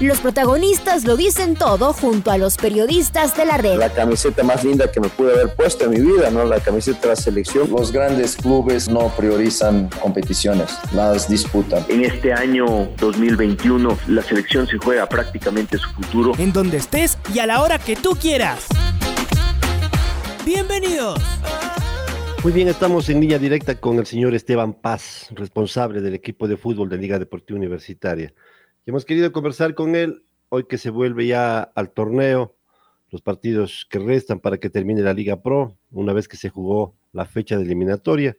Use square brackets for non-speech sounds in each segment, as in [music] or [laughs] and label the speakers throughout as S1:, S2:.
S1: Los protagonistas lo dicen todo junto a los periodistas de la red.
S2: La camiseta más linda que me pude haber puesto en mi vida, ¿no? La camiseta de la selección.
S3: Los grandes clubes no priorizan competiciones, las disputan.
S4: En este año 2021 la selección se juega prácticamente su futuro.
S5: En donde estés y a la hora que tú quieras. Bienvenidos.
S6: Muy bien, estamos en línea directa con el señor Esteban Paz, responsable del equipo de fútbol de Liga Deportiva Universitaria hemos querido conversar con él hoy que se vuelve ya al torneo, los partidos que restan para que termine la Liga Pro, una vez que se jugó la fecha de eliminatoria.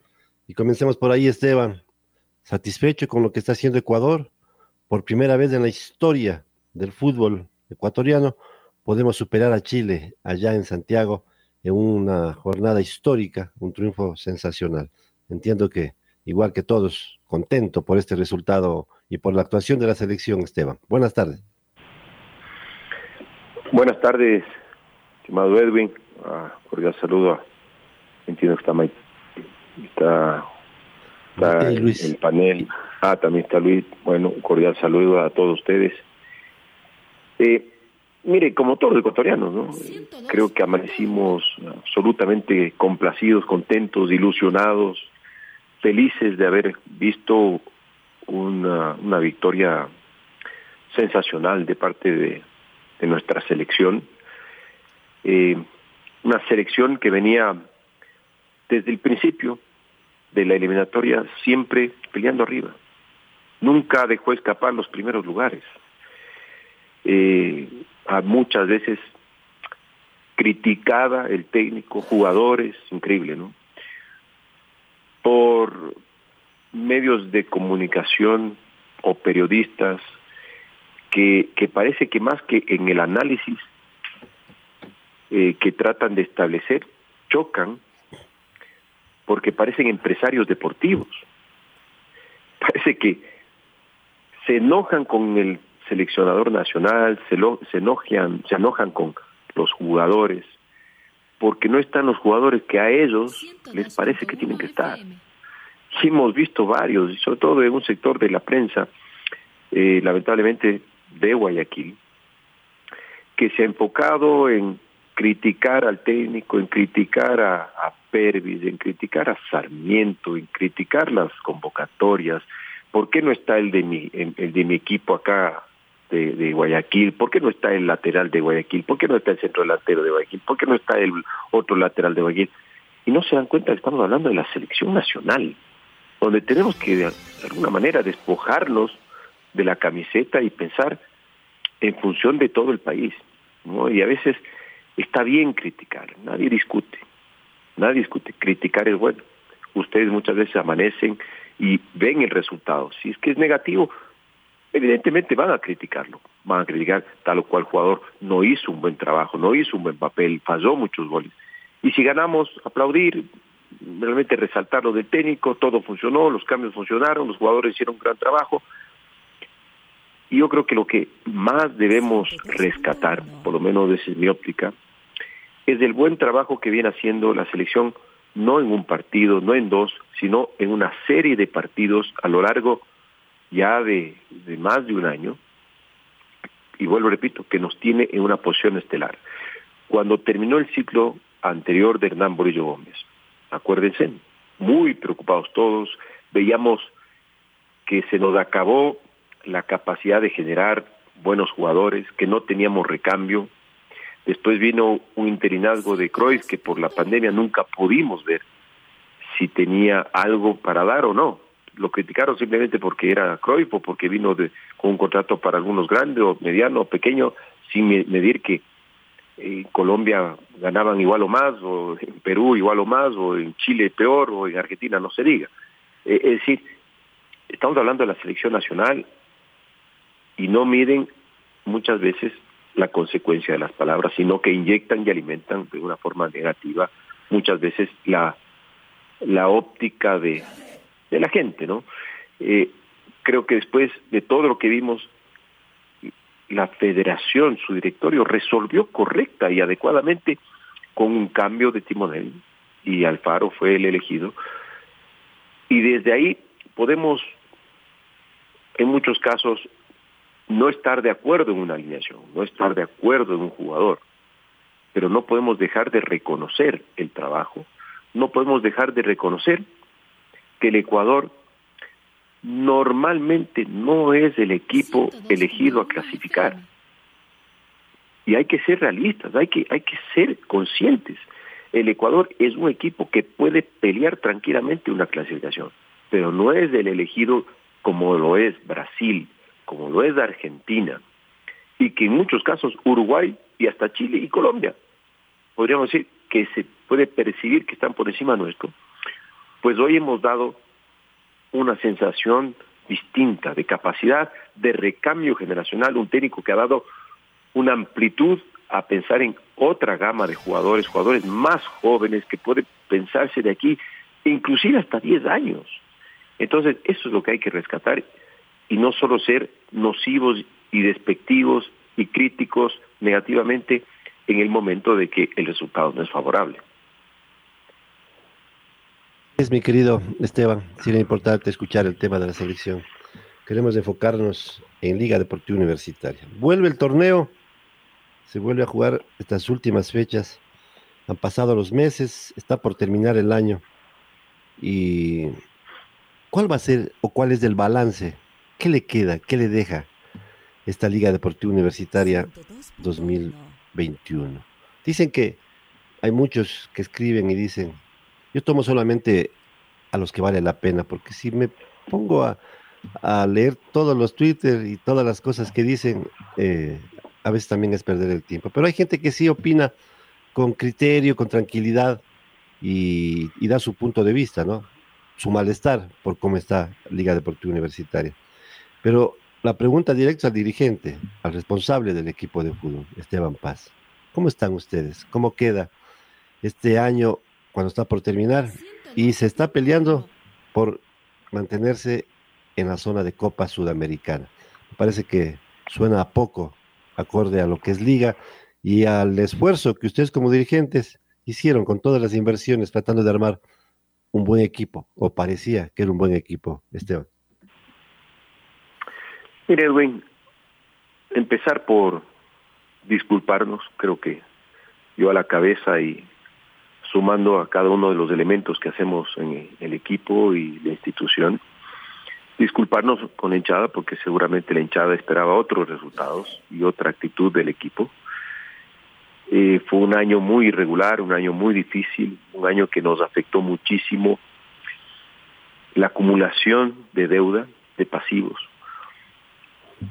S6: Y comencemos por ahí, Esteban. ¿Satisfecho con lo que está haciendo Ecuador? Por primera vez en la historia del fútbol ecuatoriano, podemos superar a Chile allá en Santiago en una jornada histórica, un triunfo sensacional. Entiendo que, igual que todos, contento por este resultado y por la actuación de la selección, Esteban. Buenas tardes.
S7: Buenas tardes, estimado Edwin. Ah, cordial saludo. Entiendo que está Mike. Está, está Luis. el panel. Ah, también está Luis. Bueno, cordial saludo a todos ustedes. Eh, mire, como todos los ecuatorianos, ¿no? creo que amanecimos absolutamente complacidos, contentos, ilusionados, felices de haber visto una, victoria sensacional de parte de, nuestra selección. Eh, una selección que venía desde el principio de la eliminatoria siempre peleando arriba. Nunca dejó escapar los primeros lugares. Eh, a muchas veces criticada el técnico, jugadores, increíble, ¿no? Por, medios de comunicación o periodistas que, que parece que más que en el análisis eh, que tratan de establecer, chocan porque parecen empresarios deportivos. [laughs] Parece que se enojan con el seleccionador nacional, se, lo, se, enojan, se enojan con los jugadores, porque no están los jugadores que a ellos les parece que tienen que estar hemos visto varios, y sobre todo en un sector de la prensa, eh, lamentablemente de Guayaquil, que se ha enfocado en criticar al técnico, en criticar a, a Pervis, en criticar a Sarmiento, en criticar las convocatorias. ¿Por qué no está el de mi, el de mi equipo acá de, de, Guayaquil? ¿Por qué no está el lateral de Guayaquil? ¿Por qué no está el centro delantero de Guayaquil? ¿Por qué no está el otro lateral de Guayaquil? Y no se dan cuenta que estamos hablando de la selección nacional donde tenemos que de alguna manera despojarnos de la camiseta y pensar en función de todo el país. ¿no? Y a veces está bien criticar, nadie discute, nadie discute, criticar es bueno. Ustedes muchas veces amanecen y ven el resultado. Si es que es negativo, evidentemente van a criticarlo, van a criticar tal o cual jugador no hizo un buen trabajo, no hizo un buen papel, falló muchos goles. Y si ganamos, aplaudir, realmente resaltar lo del técnico, todo funcionó, los cambios funcionaron, los jugadores hicieron un gran trabajo. Y yo creo que lo que más debemos rescatar, por lo menos desde mi óptica, es el buen trabajo que viene haciendo la selección, no en un partido, no en dos, sino en una serie de partidos a lo largo ya de, de más de un año, y vuelvo, repito, que nos tiene en una posición estelar. Cuando terminó el ciclo anterior de Hernán Borillo Gómez, acuérdense, muy preocupados todos, veíamos que se nos acabó la capacidad de generar buenos jugadores, que no teníamos recambio. Después vino un interinazgo de Cruyff que por la pandemia nunca pudimos ver si tenía algo para dar o no. Lo criticaron simplemente porque era Cruyff o porque vino de, con un contrato para algunos grandes o mediano o pequeño, sin medir que en Colombia ganaban igual o más, o en Perú igual o más, o en Chile peor, o en Argentina no se diga. Eh, es decir, estamos hablando de la selección nacional y no miden muchas veces la consecuencia de las palabras, sino que inyectan y alimentan de una forma negativa muchas veces la, la óptica de, de la gente, ¿no? Eh, creo que después de todo lo que vimos, la federación, su directorio, resolvió correcta y adecuadamente con un cambio de timonel y Alfaro fue el elegido. Y desde ahí podemos, en muchos casos, no estar de acuerdo en una alineación, no estar de acuerdo en un jugador, pero no podemos dejar de reconocer el trabajo, no podemos dejar de reconocer que el Ecuador normalmente no es el equipo elegido a clasificar. Y hay que ser realistas, hay que, hay que ser conscientes. El Ecuador es un equipo que puede pelear tranquilamente una clasificación, pero no es el elegido como lo es Brasil, como lo es Argentina, y que en muchos casos Uruguay y hasta Chile y Colombia, podríamos decir que se puede percibir que están por encima nuestro, pues hoy hemos dado una sensación distinta de capacidad de recambio generacional, un técnico que ha dado una amplitud a pensar en otra gama de jugadores, jugadores más jóvenes que pueden pensarse de aquí, inclusive hasta 10 años. Entonces, eso es lo que hay que rescatar y no solo ser nocivos y despectivos y críticos negativamente en el momento de que el resultado no es favorable.
S6: Es mi querido Esteban, sí era importante escuchar el tema de la selección. Queremos enfocarnos en Liga Deportiva Universitaria. Vuelve el torneo, se vuelve a jugar estas últimas fechas. Han pasado los meses, está por terminar el año. ¿Y cuál va a ser o cuál es el balance? ¿Qué le queda? ¿Qué le deja esta Liga Deportiva Universitaria 2021? Dicen que hay muchos que escriben y dicen, yo tomo solamente a los que vale la pena, porque si me pongo a, leer todos los Twitter y todas las cosas que dicen, eh, a veces también es perder el tiempo. Pero hay gente que sí opina con criterio, con tranquilidad y da su punto de vista, ¿no? Su malestar por cómo está Liga Deportiva Universitaria. Pero la pregunta directa al dirigente, al responsable del equipo de fútbol, Esteban Paz. ¿Cómo están ustedes? ¿Cómo queda este año cuando está por terminar y se está peleando por mantenerse en la zona de Copa Sudamericana. Me parece que suena a poco acorde a lo que es liga y al esfuerzo que ustedes como dirigentes hicieron con todas las inversiones tratando de armar un buen equipo, o parecía que era un buen equipo, Esteban.
S7: Mire, Edwin, empezar por disculparnos, creo que yo a la cabeza y sumando a cada uno de los elementos que hacemos en el equipo y la institución. Disculparnos con la hinchada porque seguramente la hinchada esperaba otros resultados y otra actitud del equipo. Eh, fue un año muy irregular, un año muy difícil, un año que nos afectó muchísimo la acumulación de deuda, de pasivos,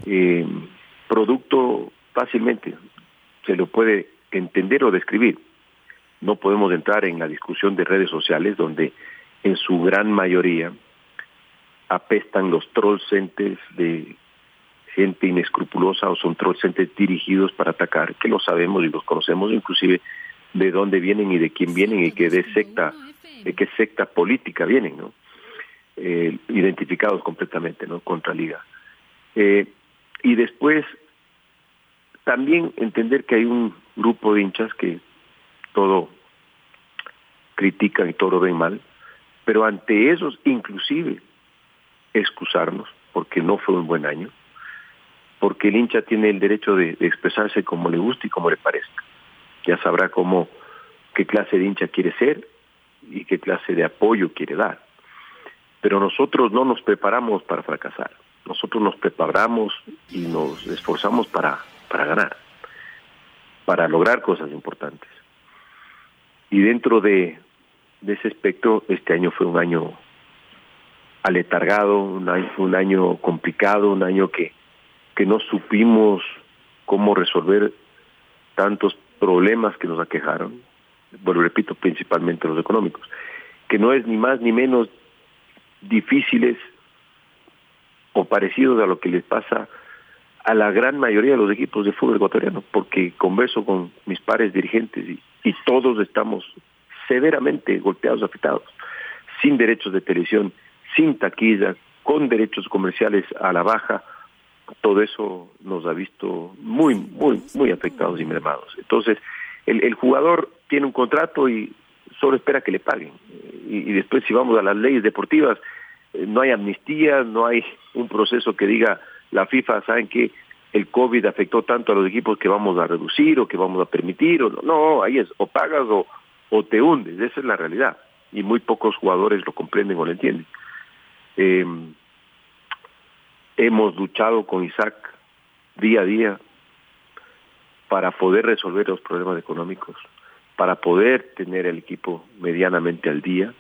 S7: eh, producto fácilmente se lo puede entender o describir no podemos entrar en la discusión de redes sociales donde en su gran mayoría apestan los troll de gente inescrupulosa o son troll dirigidos para atacar, que lo sabemos y los conocemos inclusive de dónde vienen y de quién vienen y que de secta, de qué secta política vienen, ¿no? Eh, identificados completamente, ¿no? Contra Liga. Eh, y después también entender que hay un grupo de hinchas que todo critican y todo lo ven mal, pero ante esos inclusive excusarnos porque no fue un buen año, porque el hincha tiene el derecho de, expresarse como le guste y como le parezca. Ya sabrá cómo, qué clase de hincha quiere ser y qué clase de apoyo quiere dar. Pero nosotros no nos preparamos para fracasar. Nosotros nos preparamos y nos esforzamos para, para ganar, para lograr cosas importantes. Y dentro de, ese aspecto, este año fue un año aletargado, un año, un año complicado, un año que, que no supimos cómo resolver tantos problemas que nos aquejaron, bueno, repito, principalmente los económicos, que no es ni más ni menos difíciles o parecidos a lo que les pasa a la gran mayoría de los equipos de fútbol ecuatoriano, porque converso con mis pares dirigentes y, y todos estamos severamente golpeados, afectados, sin derechos de televisión, sin taquillas, con derechos comerciales a la baja, todo eso nos ha visto muy, muy, muy afectados y mermados. Entonces, el, el jugador tiene un contrato y solo espera que le paguen. Y, después, si vamos a las leyes deportivas, eh, no hay amnistía, no hay un proceso que diga la FIFA, saben que el COVID afectó tanto a los equipos que vamos a reducir o que vamos a permitir, o no, no ahí es, o pagas o, o te hundes, esa es la realidad. Y muy pocos jugadores lo comprenden o lo entienden. Eh, hemos luchado con Isaac día a día para poder resolver los problemas económicos, para poder tener el equipo medianamente al día,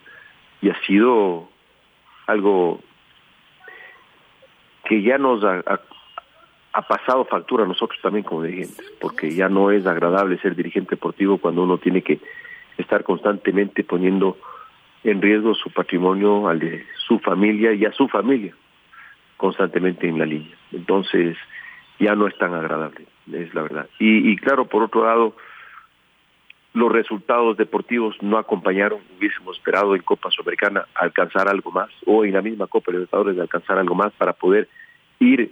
S7: y ha sido algo que ya nos ha, ha, ha, pasado factura a nosotros también como dirigentes, porque ya no es agradable ser dirigente deportivo cuando uno tiene que estar constantemente poniendo en riesgo su patrimonio, al de su familia y a su familia, constantemente en la línea. Entonces, ya no es tan agradable, es la verdad. Y, y claro, por otro lado, los resultados deportivos no acompañaron, hubiésemos esperado en Copa Sudamericana alcanzar algo más, o en la misma Copa Libertadores de alcanzar algo más para poder ir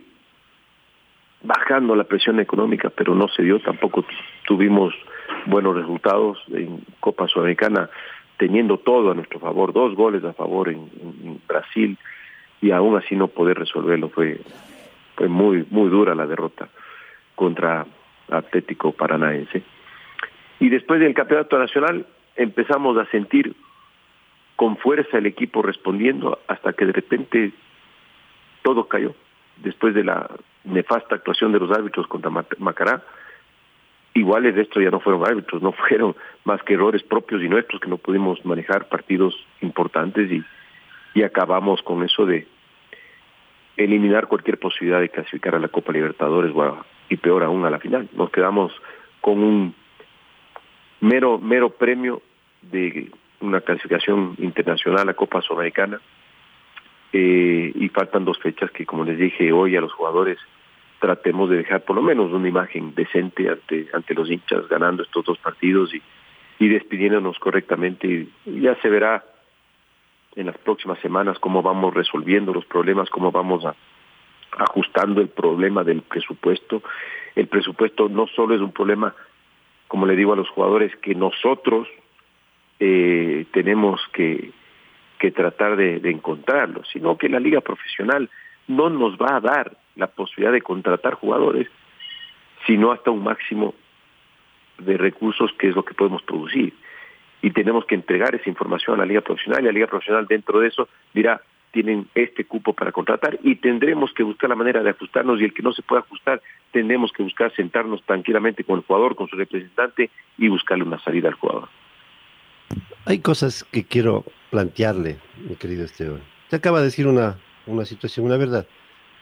S7: bajando la presión económica, pero no se dio, tampoco tuvimos buenos resultados en Copa Sudamericana, teniendo todo a nuestro favor, dos goles a favor en, Brasil, y aún así no poder resolverlo, fue, fue muy, muy dura la derrota contra Atlético Paranaense. Y después del campeonato nacional empezamos a sentir con fuerza el equipo respondiendo hasta que de repente todo cayó. Después de la nefasta actuación de los árbitros contra Macará, igual el resto ya no fueron árbitros, no [laughs] fueron más que errores propios y nuestros que no pudimos manejar partidos importantes y, y acabamos con eso de eliminar cualquier posibilidad de clasificar a la Copa Libertadores y peor aún a la final. Nos quedamos con un mero, mero premio de una clasificación internacional a Copa Sudamericana eh, y faltan dos fechas que como les dije hoy a los jugadores tratemos de dejar por lo menos una imagen decente ante ante los hinchas ganando estos dos partidos y, y despidiéndonos correctamente y ya se verá en las próximas semanas cómo vamos resolviendo los problemas, cómo vamos a, ajustando el problema del presupuesto. El presupuesto no solo es un problema como le digo a los jugadores, que nosotros eh, tenemos que, que tratar de, de encontrarlo, sino que la liga profesional no nos va a dar la posibilidad de contratar jugadores, sino hasta un máximo de recursos que es lo que podemos producir. Y tenemos que entregar esa información a la liga profesional y la liga profesional dentro de eso dirá, tienen este cupo para contratar y tendremos que buscar la manera de ajustarnos y el que no se pueda ajustar, tendremos que buscar sentarnos tranquilamente con el jugador, con su representante y buscarle una salida al jugador.
S6: Hay cosas que quiero plantearle, mi querido Esteban. Te acaba de decir una, una situación, una verdad.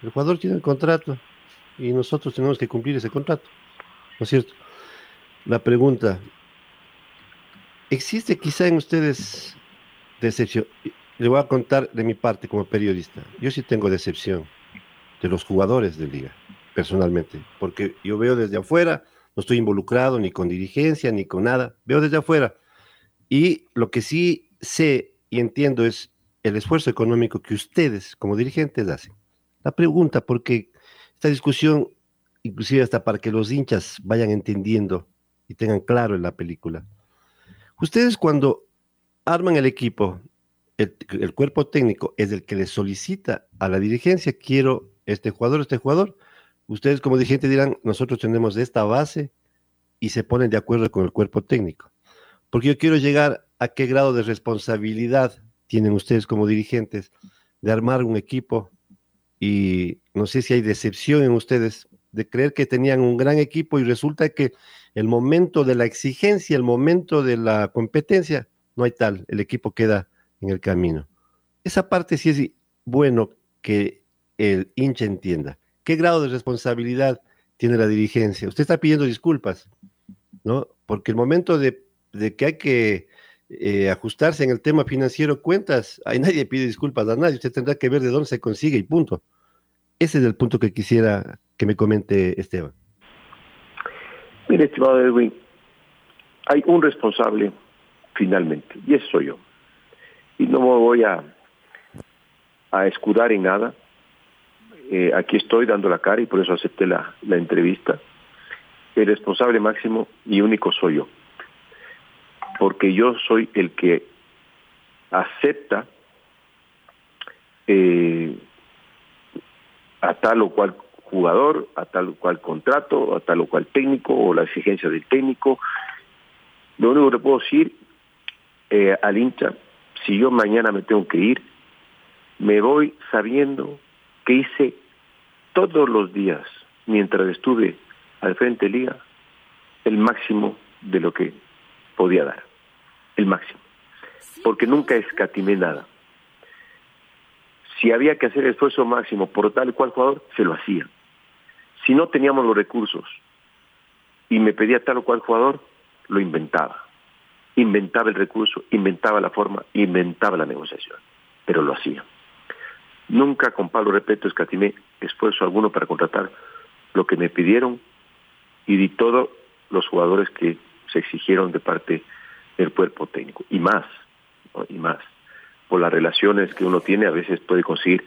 S6: El jugador tiene el contrato y nosotros tenemos que cumplir ese contrato. ¿No es cierto? La pregunta, ¿existe quizá en ustedes decepción? Le voy a contar de mi parte como periodista. Yo sí tengo decepción de los jugadores de liga, personalmente, porque yo veo desde afuera, no estoy involucrado ni con dirigencia ni con nada, veo desde afuera. Y lo que sí sé y entiendo es el esfuerzo económico que ustedes como dirigentes hacen. La pregunta, porque esta discusión, inclusive hasta para que los hinchas vayan entendiendo y tengan claro en la película. Ustedes cuando arman el equipo el, cuerpo técnico es el que le solicita a la dirigencia, quiero este jugador, este jugador. Ustedes como dirigente dirán, nosotros tenemos esta base y se ponen de acuerdo con el cuerpo técnico. Porque yo quiero llegar a qué grado de responsabilidad tienen ustedes como dirigentes de armar un equipo y no sé si hay decepción en ustedes de creer que tenían un gran equipo y resulta que el momento de la exigencia, el momento de la competencia, no hay tal, el equipo queda en el camino. Esa parte sí es bueno que el hincha entienda. ¿Qué grado de responsabilidad tiene la dirigencia? Usted está pidiendo disculpas, ¿no? Porque el momento de, de que hay que eh, ajustarse en el tema financiero cuentas, ahí nadie pide disculpas a nadie, usted tendrá que ver de dónde se consigue y punto. Ese es el punto que quisiera que me comente Esteban.
S7: Mire, estimado Edwin, hay un responsable finalmente. Y eso soy yo. Y no me voy a, a escudar en nada. Eh, aquí estoy dando la cara y por eso acepté la, la entrevista. El responsable máximo y único soy yo. Porque yo soy el que acepta eh, a tal o cual jugador, a tal o cual contrato, a tal o cual técnico o la exigencia del técnico. Lo único que puedo decir eh, al hincha, si yo mañana me tengo que ir, me voy sabiendo que hice todos los días, mientras estuve al frente Liga, el máximo de lo que podía dar, el máximo, porque nunca escatimé nada. Si había que hacer esfuerzo máximo por tal y cual jugador, se lo hacía. Si no teníamos los recursos y me pedía tal o cual jugador, lo inventaba. Inventaba el recurso, inventaba la forma, inventaba la negociación, pero lo hacía. Nunca con Pablo Repeto escatimé esfuerzo alguno para contratar lo que me pidieron y di todos los jugadores que exigieron de parte del cuerpo técnico. Y más, y más por las relaciones que uno tiene, a veces puede conseguir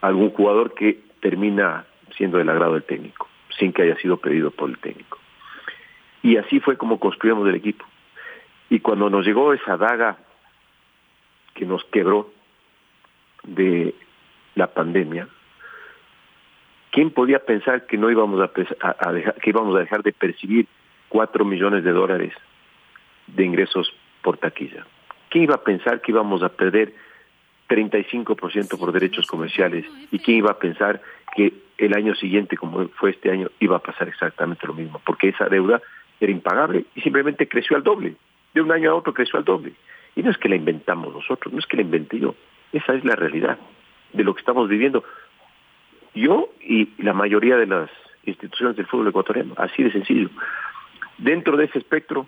S7: algún jugador que termina siendo del agrado del técnico, sin que haya sido pedido por el técnico. Y así fue como construimos el equipo. Y cuando nos llegó esa daga que nos quebró de la pandemia, ¿quién podía pensar que no íbamos a, dejar, que íbamos a dejar de percibir cuatro millones de dólares de ingresos por taquilla? ¿Quién iba a pensar que íbamos a perder 35% por derechos comerciales? ¿Y quién iba a pensar que el año siguiente, como fue este año, iba a pasar exactamente lo mismo? Porque esa deuda era impagable y simplemente creció al doble. De un año a otro creció al doble. Y no es que la inventamos nosotros, no es que la inventé yo. Esa es la realidad de lo que estamos viviendo. Yo y la mayoría de las instituciones del fútbol ecuatoriano, así de sencillo. Dentro de ese espectro,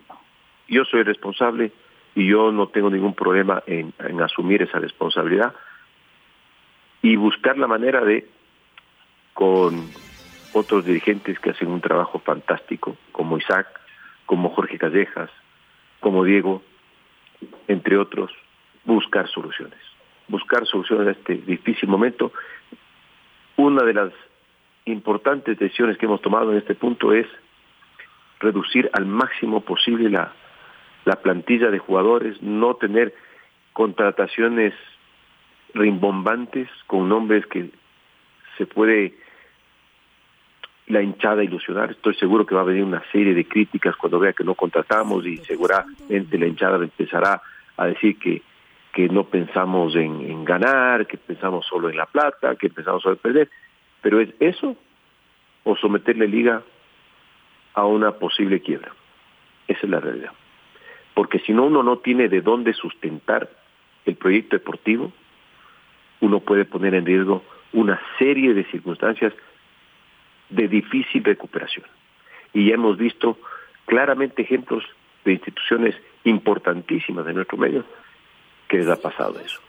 S7: yo soy responsable y yo no tengo ningún problema en, asumir esa responsabilidad y buscar la manera de, con otros dirigentes que hacen un trabajo fantástico, como Isaac, como Jorge Callejas, como Diego, entre otros, buscar soluciones. Buscar soluciones a este difícil momento. Una de las importantes decisiones que hemos tomado en este punto es reducir al máximo posible la la plantilla de jugadores, no tener contrataciones rimbombantes con nombres que se puede la hinchada ilusionar. Estoy seguro que va a venir una serie de críticas cuando vea que no contratamos y seguramente la hinchada empezará a decir que, que no pensamos en, en ganar, que pensamos solo en la plata, que pensamos solo en perder. Pero es eso o someterle liga a una posible quiebra. Esa es la realidad porque si no uno no tiene de dónde sustentar el proyecto deportivo, uno puede poner en riesgo una serie de circunstancias de difícil recuperación. Y ya hemos visto claramente ejemplos de instituciones importantísimas de nuestro medio que les ha pasado eso.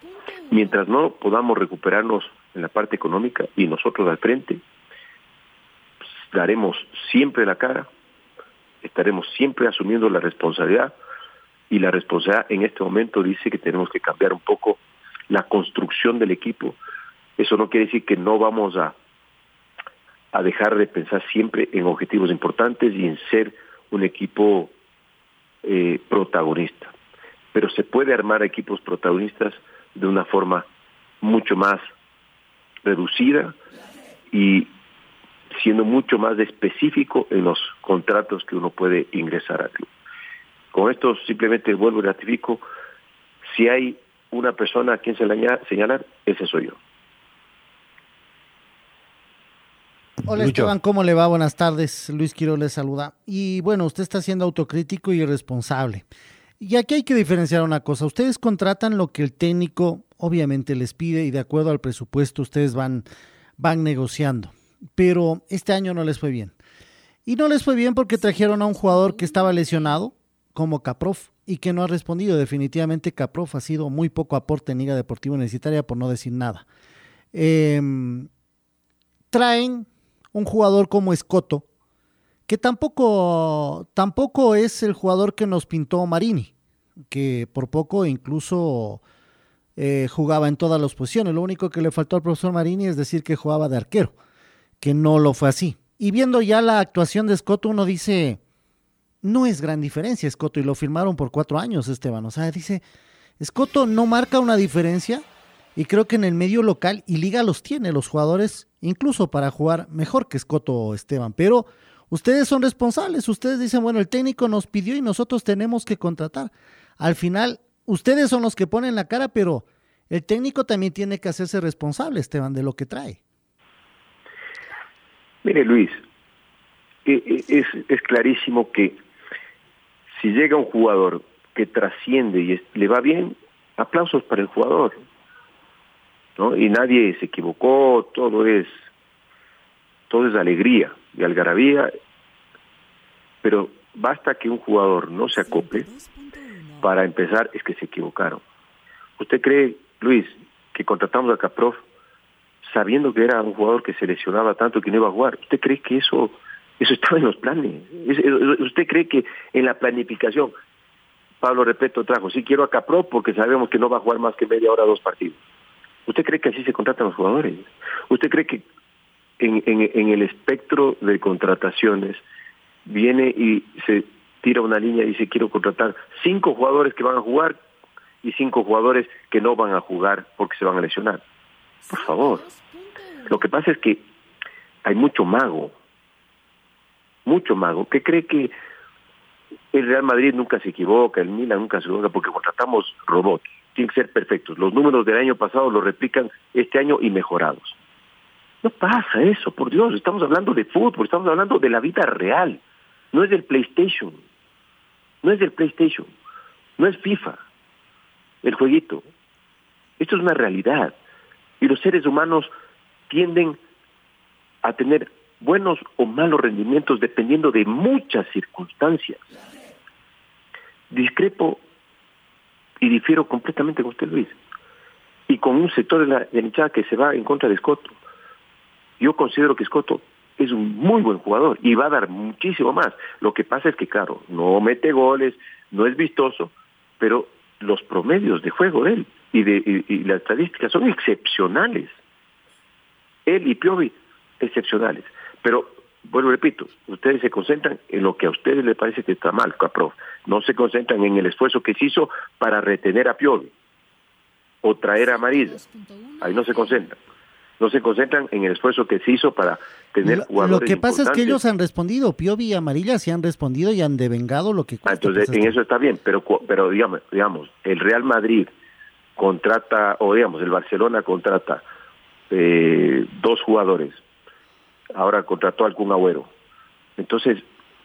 S7: Mientras no podamos recuperarnos en la parte económica y nosotros al frente, daremos siempre la cara, estaremos siempre asumiendo la responsabilidad y la responsabilidad en este momento dice que tenemos que cambiar un poco la construcción del equipo. Eso no quiere decir que no vamos a, a dejar de pensar siempre en objetivos importantes y en ser un equipo eh, protagonista. Pero se puede armar equipos protagonistas de una forma mucho más reducida y siendo mucho más específico en los contratos que uno puede ingresar al club. Con esto simplemente vuelvo y ratifico, si hay una persona a quien señalar, ese soy yo.
S8: Hola Esteban, ¿cómo le va? Buenas tardes. Luis Quiro le saluda. Y bueno, usted está siendo autocrítico y irresponsable. Y aquí hay que diferenciar una cosa. Ustedes contratan lo que el técnico obviamente les pide y de acuerdo al presupuesto ustedes van, van negociando. Pero este año no les fue bien. Y no les fue bien porque trajeron a un jugador que estaba lesionado, como Caprof y que no ha respondido. Definitivamente Caprof ha sido muy poco aporte en Liga Deportiva Universitaria, por no decir nada. Em, traen un jugador como Escoto, que tampoco, tampoco es el jugador que nos pintó Marini. que por poco incluso eh, jugaba en todas las posiciones. Lo único que le faltó al profesor Marini es decir que jugaba de arquero, que no lo fue así. Y viendo ya la actuación de Scotto, uno dice, no es gran diferencia Scotto, y lo firmaron por cuatro años, Esteban. O sea, dice, Scotto no marca una diferencia, y creo que en el medio local y liga los tiene los jugadores, incluso para jugar mejor que Scotto o Esteban. Pero ustedes son responsables, ustedes dicen, bueno, el técnico nos pidió y nosotros tenemos que contratar. Al final, ustedes son los que ponen la cara, pero el técnico también tiene que hacerse responsable, Esteban, de lo que trae.
S7: Mire, Luis, e, e, es, es clarísimo que si llega un jugador que trasciende y le va bien, aplausos para el jugador. ¿no? Y nadie se equivocó, todo es todo es alegría y algarabía, pero basta que un jugador no se acople para empezar es que se equivocaron. ¿Usted cree, Luis, que contratamos a Caprof sabiendo que era un jugador que se lesionaba tanto que no iba a jugar? ¿Usted cree que eso eso estaba en los planes? ¿Usted cree que en la planificación Pablo Repeto trajo, sí quiero a Caprof porque sabemos que no va a jugar más que media hora dos partidos? ¿Usted cree que así se contratan los jugadores? ¿Usted cree que en el espectro de contrataciones viene y se tira una línea y dice quiero contratar cinco jugadores que van a jugar y cinco jugadores que no van a jugar porque se van a lesionar. Por favor. Lo que pasa es que hay mucho mago, mucho mago, que cree que el Real Madrid nunca se equivoca, el Milan nunca se equivoca porque contratamos robots, tienen que ser perfectos. Los números del año pasado los replican este año y mejorados. No pasa eso, por Dios, estamos hablando de fútbol, estamos hablando de la vida real, no es del PlayStation, no es del PlayStation, no es FIFA, el jueguito. Esto es una realidad y los seres humanos tienden a tener buenos o malos rendimientos dependiendo de muchas circunstancias. Discrepo y difiero completamente con usted, Luis, y con un sector de la, de que se va en contra de Scotto. Yo considero que Scotto es un muy buen jugador y va a dar muchísimo más. Lo que pasa es que, claro, no mete goles, no es vistoso, pero los promedios de juego de él y, de, y, las estadísticas son excepcionales. Él y Piovi, excepcionales. Pero, bueno, repito, ustedes se concentran en lo que a ustedes les parece que está mal, Caprof. No se concentran en el esfuerzo que se hizo para retener a Piovi o traer a Marisa. Ahí no se concentran no se concentran en el esfuerzo que se hizo para tener jugadores.
S8: Lo que pasa es que ellos han respondido, Piovi y Amarilla se han respondido y han devengado lo que
S7: cuesta, Entonces, en eso está bien, pero pero digamos, digamos, el Real Madrid contrata, o digamos, el Barcelona contrata eh, dos jugadores, ahora contrató al Kun Agüero. Entonces,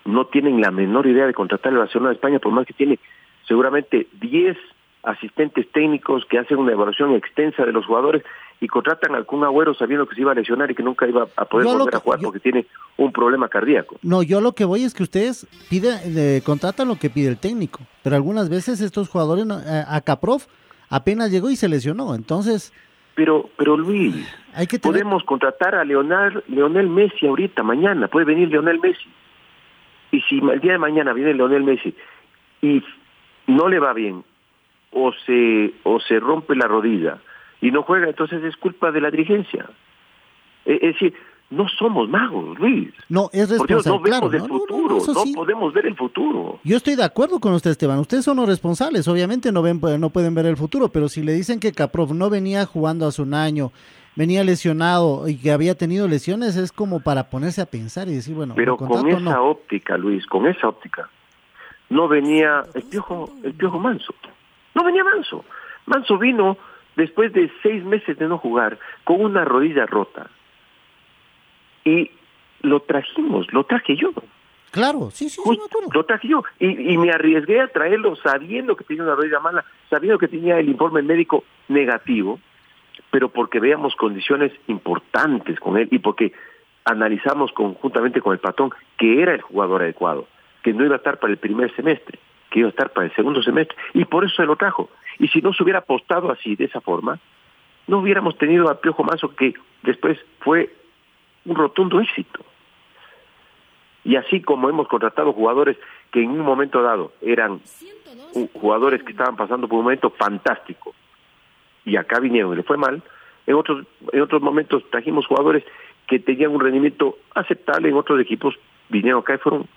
S7: no tienen la menor idea de contratar el Barcelona de España, por más que tiene seguramente 10 asistentes técnicos que hacen una evaluación extensa de los jugadores y contratan a algún agüero sabiendo que se iba a lesionar y que nunca iba a poder volver a jugar porque tiene un problema cardíaco.
S8: No, yo lo que voy es que ustedes piden, contratan lo que pide el técnico, pero algunas veces estos jugadores, eh, a Caprof apenas llegó y se lesionó, entonces...
S7: Pero, pero Luis, hay que podemos contratar a Leonel, Leonel Messi ahorita, mañana, puede venir Leonel Messi. Y si el día de mañana viene Leonel Messi y no le va bien, o se, o se rompe la rodilla, y no juega, entonces es culpa de la dirigencia. E, es decir, no somos magos, Luis.
S8: No, es responsable.
S7: no vemos el futuro, no, podemos ver el futuro.
S8: Yo estoy de acuerdo con usted, Esteban. Ustedes son los responsables, obviamente no ven, no pueden ver el futuro, pero si le dicen que Caprov no venía jugando hace un año, venía lesionado y que había tenido lesiones, es como para ponerse a pensar y decir, bueno,
S7: pero con esa óptica, Luis, con esa óptica, no venía el piojo, el piojo Manso, no venía Manso. Manso vino después de seis meses de no jugar, con una rodilla rota. Y lo trajimos, lo traje yo.
S8: Claro, sí, sí,
S7: Lo traje yo. Y, y, me arriesgué a traerlo sabiendo que tenía una rodilla mala, sabiendo que tenía el informe médico negativo, pero porque veamos condiciones importantes con él y porque analizamos conjuntamente con el patrón que era el jugador adecuado, que no iba a estar para el primer semestre, que iba a estar para el segundo semestre, y por eso se lo trajo. Y si no se hubiera apostado así, de esa forma, no hubiéramos tenido a Piojo Manso que después fue un rotundo éxito. Y así como hemos contratado jugadores que en un momento dado eran jugadores que estaban pasando por un momento fantástico y acá vinieron y le fue mal, en otros, en otros momentos trajimos jugadores que tenían un rendimiento aceptable en otros equipos, vinieron acá y fueron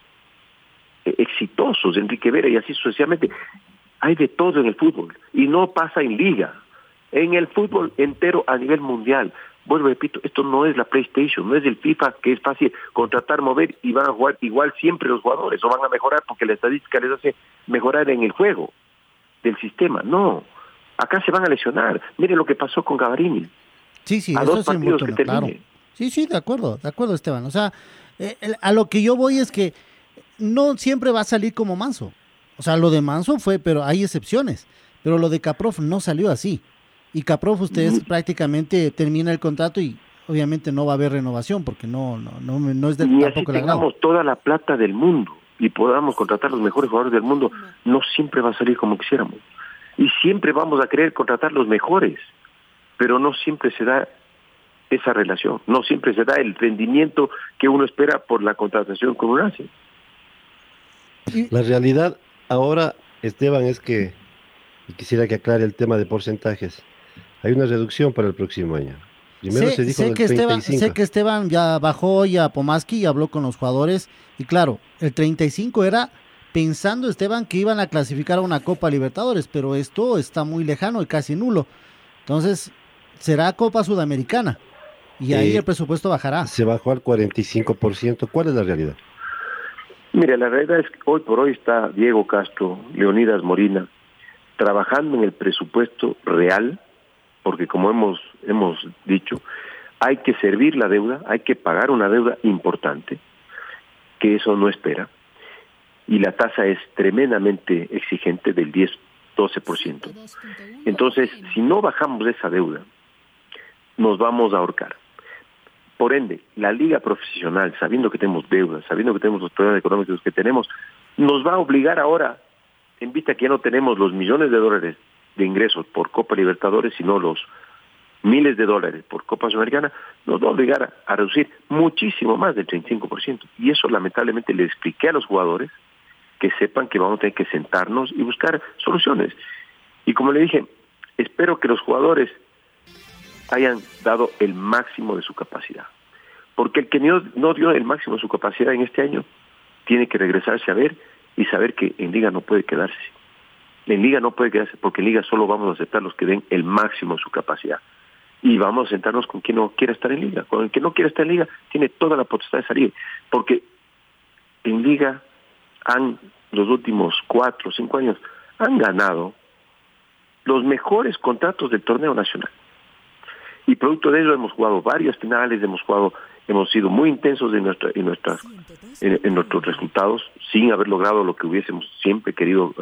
S7: eh, exitosos, Enrique Vera y así sucesivamente. Hay de todo en el fútbol y no pasa en liga, en el fútbol entero a nivel mundial. Vuelvo, repito, esto no es la PlayStation, no es el FIFA que es fácil contratar, mover y van a jugar igual siempre los jugadores o van a mejorar porque la estadística les hace mejorar en el juego del sistema. No, acá se van a lesionar. Mire lo que pasó con Gavarini.
S8: Sí, sí, a dos partidos que claro. Sí, sí, de acuerdo, de acuerdo, Esteban. O sea, eh, a lo que yo voy es que no siempre va a salir como Manso. O sea, lo de Manso fue, pero hay excepciones. Pero lo de Caprof no salió así. Y Caprof, ustedes prácticamente termina el contrato y obviamente no va a haber renovación porque no no no, no es de
S7: y tampoco así tengamos toda la plata del mundo y podamos contratar los mejores jugadores del mundo, no siempre va a salir como quisiéramos. Y siempre vamos a querer contratar los mejores, pero no siempre se da esa relación, no siempre se da el rendimiento que uno espera por la contratación que uno hace.
S6: La realidad ahora, Esteban, es que quisiera que aclare el tema de porcentajes hay una reducción para el próximo año.
S8: Primero se dijo sé que Esteban, sé que Esteban ya bajó ya a Pomaski y habló con los jugadores. Y claro, el 35 era pensando, Esteban, que iban a clasificar a una Copa Libertadores, pero esto está muy lejano y casi nulo. Entonces, será Copa Sudamericana. Y ahí eh, el presupuesto bajará.
S6: Se bajó al 45%. ¿Cuál es la realidad?
S7: Mire, la realidad es que hoy por hoy está Diego Castro, Leonidas Morina, trabajando en el presupuesto real porque como hemos, hemos dicho, hay que servir la deuda, hay que pagar una deuda importante, que eso no espera, y la tasa es tremendamente exigente del 10, 12%. Entonces, si no bajamos esa deuda, nos vamos a ahorcar. Por ende, la liga profesional, sabiendo que tenemos deudas, sabiendo que tenemos los problemas económicos que tenemos, nos va a obligar ahora, en vista que ya no tenemos los millones de dólares de ingresos por Copa Libertadores, sino los miles de dólares por Copa Sudamericana, nos va a obligar a, reducir muchísimo más del 35%. Y eso lamentablemente le expliqué a los jugadores que sepan que vamos a tener que sentarnos y buscar soluciones. Y como le dije, espero que los jugadores hayan dado el máximo de su capacidad. Porque el que no, no dio el máximo de su capacidad en este año tiene que regresarse a ver y saber que en liga no puede quedarse. En liga no puede quedarse porque en liga solo vamos a aceptar los que den el máximo de su capacidad. Y vamos a sentarnos con quien no quiera estar en liga. Con el que no quiera estar en liga tiene toda la potestad de salir. Porque en liga han, los últimos cuatro o cinco años, han ganado los mejores contratos del torneo nacional. Y producto de ello hemos jugado varias finales, hemos jugado, hemos sido muy intensos en, nuestra, en, nuestras, en, nuestros resultados, sin haber logrado lo que hubiésemos siempre querido,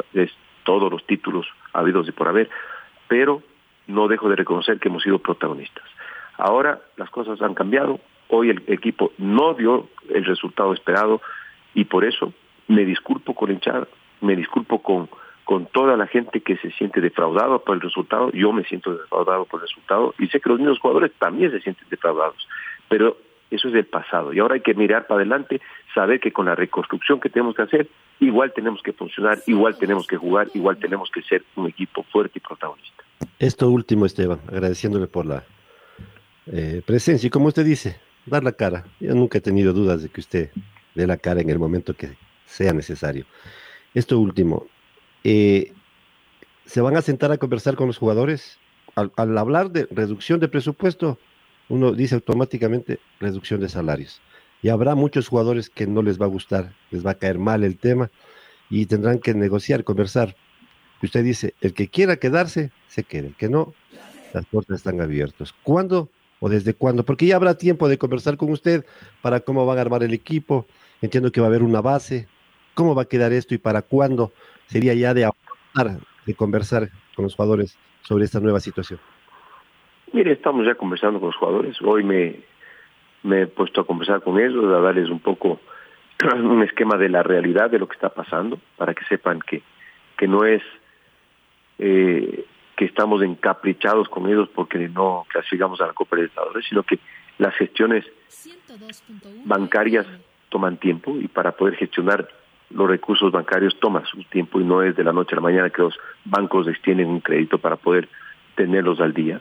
S7: todos los títulos habidos y por haber, pero no dejo de reconocer que hemos sido protagonistas. Ahora las cosas han cambiado, hoy el equipo no dio el resultado esperado y por eso me disculpo con hinchada, me disculpo con, con toda la gente que se siente defraudada por el resultado, yo me siento defraudado por el resultado y sé que los mismos jugadores también se sienten defraudados, pero eso es del pasado y ahora hay que mirar para adelante, saber que con la reconstrucción que tenemos que hacer, igual tenemos que funcionar, igual tenemos que jugar, igual tenemos que ser un equipo fuerte y protagonista.
S6: Esto último, Esteban, agradeciéndole por la eh, presencia y como usted dice, dar la cara. Yo nunca he tenido dudas de que usted dé la cara en el momento que sea necesario. Esto último, eh, ¿se van a sentar a conversar con los jugadores? al hablar de reducción de presupuesto, uno dice automáticamente reducción de salarios. Y habrá muchos jugadores que no les va a gustar, les va a caer mal el tema y tendrán que negociar, conversar. Usted dice, el que quiera quedarse, se quede, el que no, las puertas están abiertas. ¿Cuándo o desde cuándo? Porque ya habrá tiempo de conversar con usted para cómo van a armar el equipo. Entiendo que va a haber una base. ¿Cómo va a quedar esto y para cuándo sería ya de de conversar con los jugadores sobre esta nueva situación?
S7: Mire, estamos ya conversando con los jugadores. Hoy me, me he puesto a conversar con ellos, a darles un poco [clears throat] un esquema de la realidad de lo que está pasando, para que sepan que, que no es eh, que estamos encaprichados con ellos porque no clasificamos a la Copa Libertadores, sino que las gestiones bancarias toman tiempo y para poder gestionar los recursos bancarios toma su tiempo y no es de la noche a la mañana que los bancos extienden un crédito para poder tenerlos al día,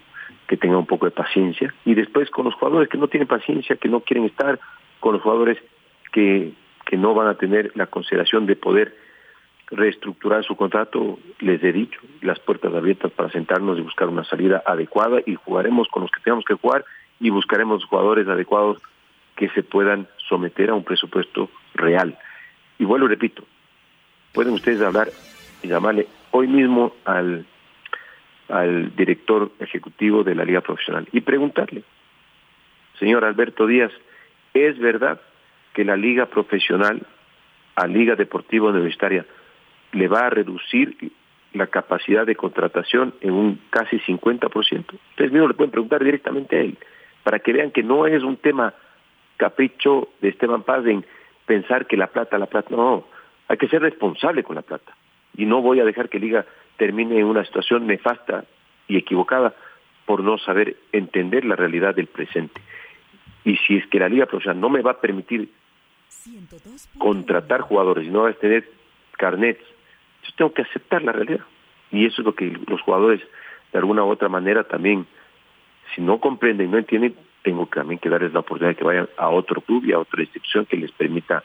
S7: que tengan un poco de paciencia. Y después con los jugadores que no tienen paciencia, que no quieren estar, con los jugadores que, que no van a tener la consideración de poder reestructurar su contrato, les he dicho, las puertas abiertas para sentarnos y buscar una salida adecuada y jugaremos con los que tengamos que jugar y buscaremos jugadores adecuados que se puedan someter a un presupuesto real. Y vuelvo y repito, pueden ustedes hablar y llamarle hoy mismo al, al director ejecutivo de la Liga Profesional y preguntarle, señor Alberto Díaz, ¿es verdad que la Liga Profesional a Liga Deportiva Universitaria le va a reducir la capacidad de contratación en un casi 50%. Ustedes mismos le pueden preguntar directamente a él, para que vean que no es un tema capricho de Esteban Paz en pensar que la plata, la plata, no, hay que ser responsable con la plata. Y no voy a dejar que Liga termine en una situación nefasta y equivocada por no saber entender la realidad del presente. Y si es que la Liga Profesional no me va a permitir contratar jugadores y no va a tener carnets yo tengo que aceptar la realidad. Y eso es lo que los jugadores, de alguna u otra manera, también, si no comprenden, no entienden, tengo también que darles la oportunidad de que vayan a otro club y a otra institución que les permita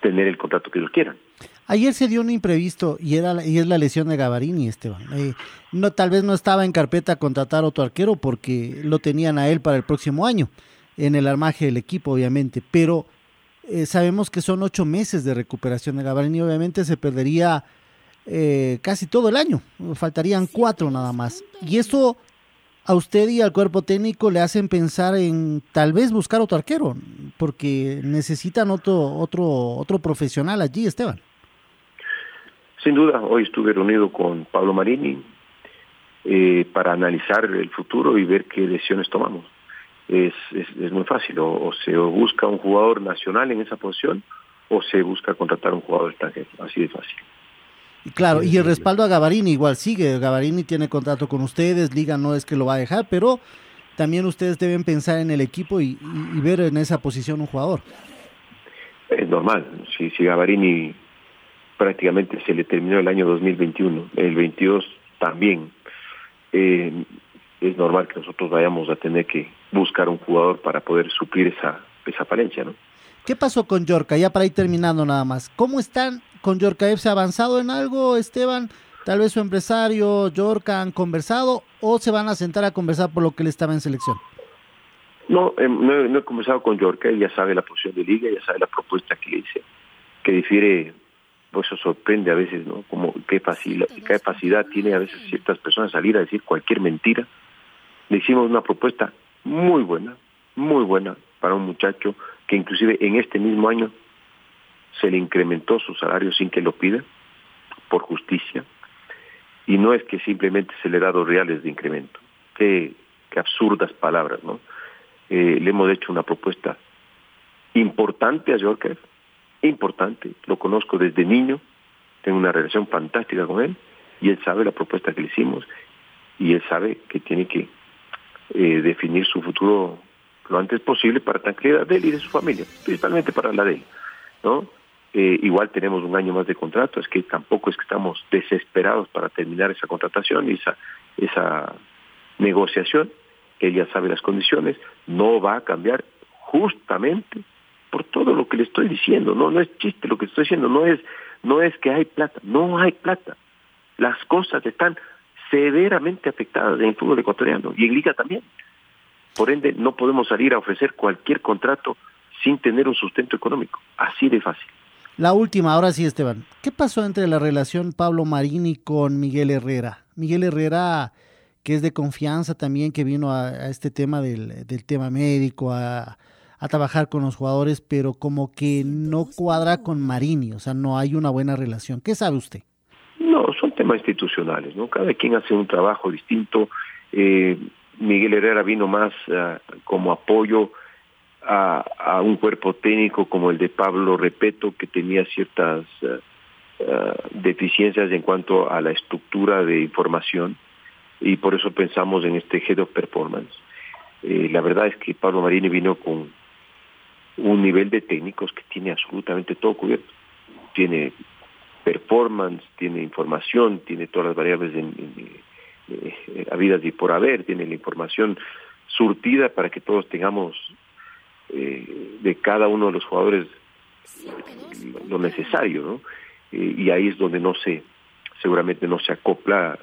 S7: tener el contrato que ellos quieran.
S8: Ayer se dio un imprevisto y era y es la lesión de Gavarini, Esteban. Eh, no, tal vez no estaba en carpeta contratar a otro arquero porque lo tenían a él para el próximo año, en el armaje del equipo, obviamente. Pero eh, sabemos que son ocho meses de recuperación de Gavarini, obviamente se perdería eh, casi todo el año. Faltarían cuatro nada más. Y eso a usted y al cuerpo técnico le hacen pensar en tal vez buscar otro arquero, porque necesitan otro, otro, otro profesional allí, Esteban.
S7: Sin duda, hoy estuve reunido con Pablo Marini eh, para analizar el futuro y ver qué decisiones tomamos. Es, es, muy fácil, o, se busca un jugador nacional en esa posición o se busca contratar un jugador extranjero, así de fácil.
S8: Claro, y el respaldo a Gavarini igual sigue. Gavarini tiene contrato con ustedes, Liga no es que lo va a dejar, pero también ustedes deben pensar en el equipo y, ver en esa posición un jugador.
S7: Es normal, si, si Gavarini prácticamente se le terminó el año 2021, el 22 también, eh, es normal que nosotros vayamos a tener que buscar un jugador para poder suplir esa, esa falencia, ¿no?
S8: ¿Qué pasó con Yorca? Ya para ir terminando nada más. ¿Cómo están con Yorca ¿Se ha avanzado en algo, Esteban? Tal vez su empresario, Yorca, han conversado o se van a sentar a conversar por lo que él estaba en selección.
S7: No, eh, no, he conversado con Yorca, él ya sabe la posición de liga, ya sabe la propuesta que le hice, que difiere, eso sorprende a veces, ¿no? Como qué, facilidad, qué capacidad tiene a veces ciertas personas salir a decir cualquier mentira. Le hicimos una propuesta muy buena, muy buena para un muchacho que inclusive en este mismo año se le incrementó su salario sin que lo pida, por justicia, y no es que simplemente se le da dos reales de incremento. Qué, qué absurdas palabras, ¿no? Eh, le hemos hecho una propuesta importante a Yorker, importante, lo conozco desde niño, tengo una relación fantástica con él, y él sabe la propuesta que le hicimos, y él sabe que tiene que eh, definir su futuro lo antes posible para tranquilidad de él y de su familia, principalmente para la de él, ¿no? Eh, igual tenemos un año más de contrato, es que tampoco es que estamos desesperados para terminar esa contratación y esa, esa negociación, que ella sabe las condiciones, no va a cambiar justamente por todo lo que le estoy diciendo, no, no es chiste lo que estoy diciendo, no es, no es que hay plata, no hay plata. Las cosas están severamente afectadas en el fútbol ecuatoriano y en Liga también. Por ende, no podemos salir a ofrecer cualquier contrato sin tener un sustento económico, así de fácil.
S8: La última, ahora sí, Esteban. ¿Qué pasó entre la relación Pablo Marini con Miguel Herrera? Miguel Herrera, que es de confianza también, que vino a, este tema del, tema médico, a, trabajar con los jugadores, pero como que no cuadra con Marini, o sea, no hay una buena relación. ¿Qué sabe usted?
S7: No, son temas institucionales, ¿no? Cada quien hace un trabajo distinto. Eh, Miguel Herrera vino más ah, como apoyo a, un cuerpo técnico como el de Pablo Repeto, que tenía ciertas eh, deficiencias en cuanto a la estructura de información, y por eso pensamos en este Head of Performance. Eh, la verdad es que Pablo Marini vino con un nivel de técnicos que tiene absolutamente todo cubierto. tiene performance, tiene información, tiene todas las variables en, eh, habidas y por haber, tiene la información surtida para que todos tengamos eh, de cada uno de los jugadores lo necesario, ¿no? Eh, y ahí es donde no se, seguramente no se acopla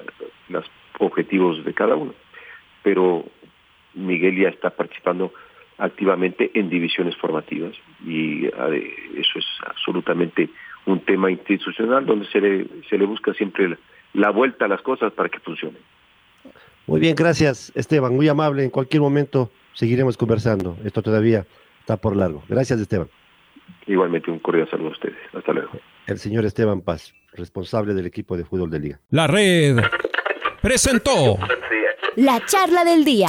S7: los objetivos de cada uno. Pero Miguel ya está participando activamente en divisiones formativas y eso es absolutamente un tema institucional donde se le, se le busca siempre la vuelta a las cosas para que funcionen.
S6: Muy bien, gracias Esteban, muy amable. En cualquier momento seguiremos conversando. Esto todavía está por largo. Gracias Esteban.
S7: Igualmente un cordial saludo a ustedes. Hasta luego.
S6: El señor Esteban Paz, responsable del equipo de fútbol de Liga.
S9: La red presentó
S1: la charla del día.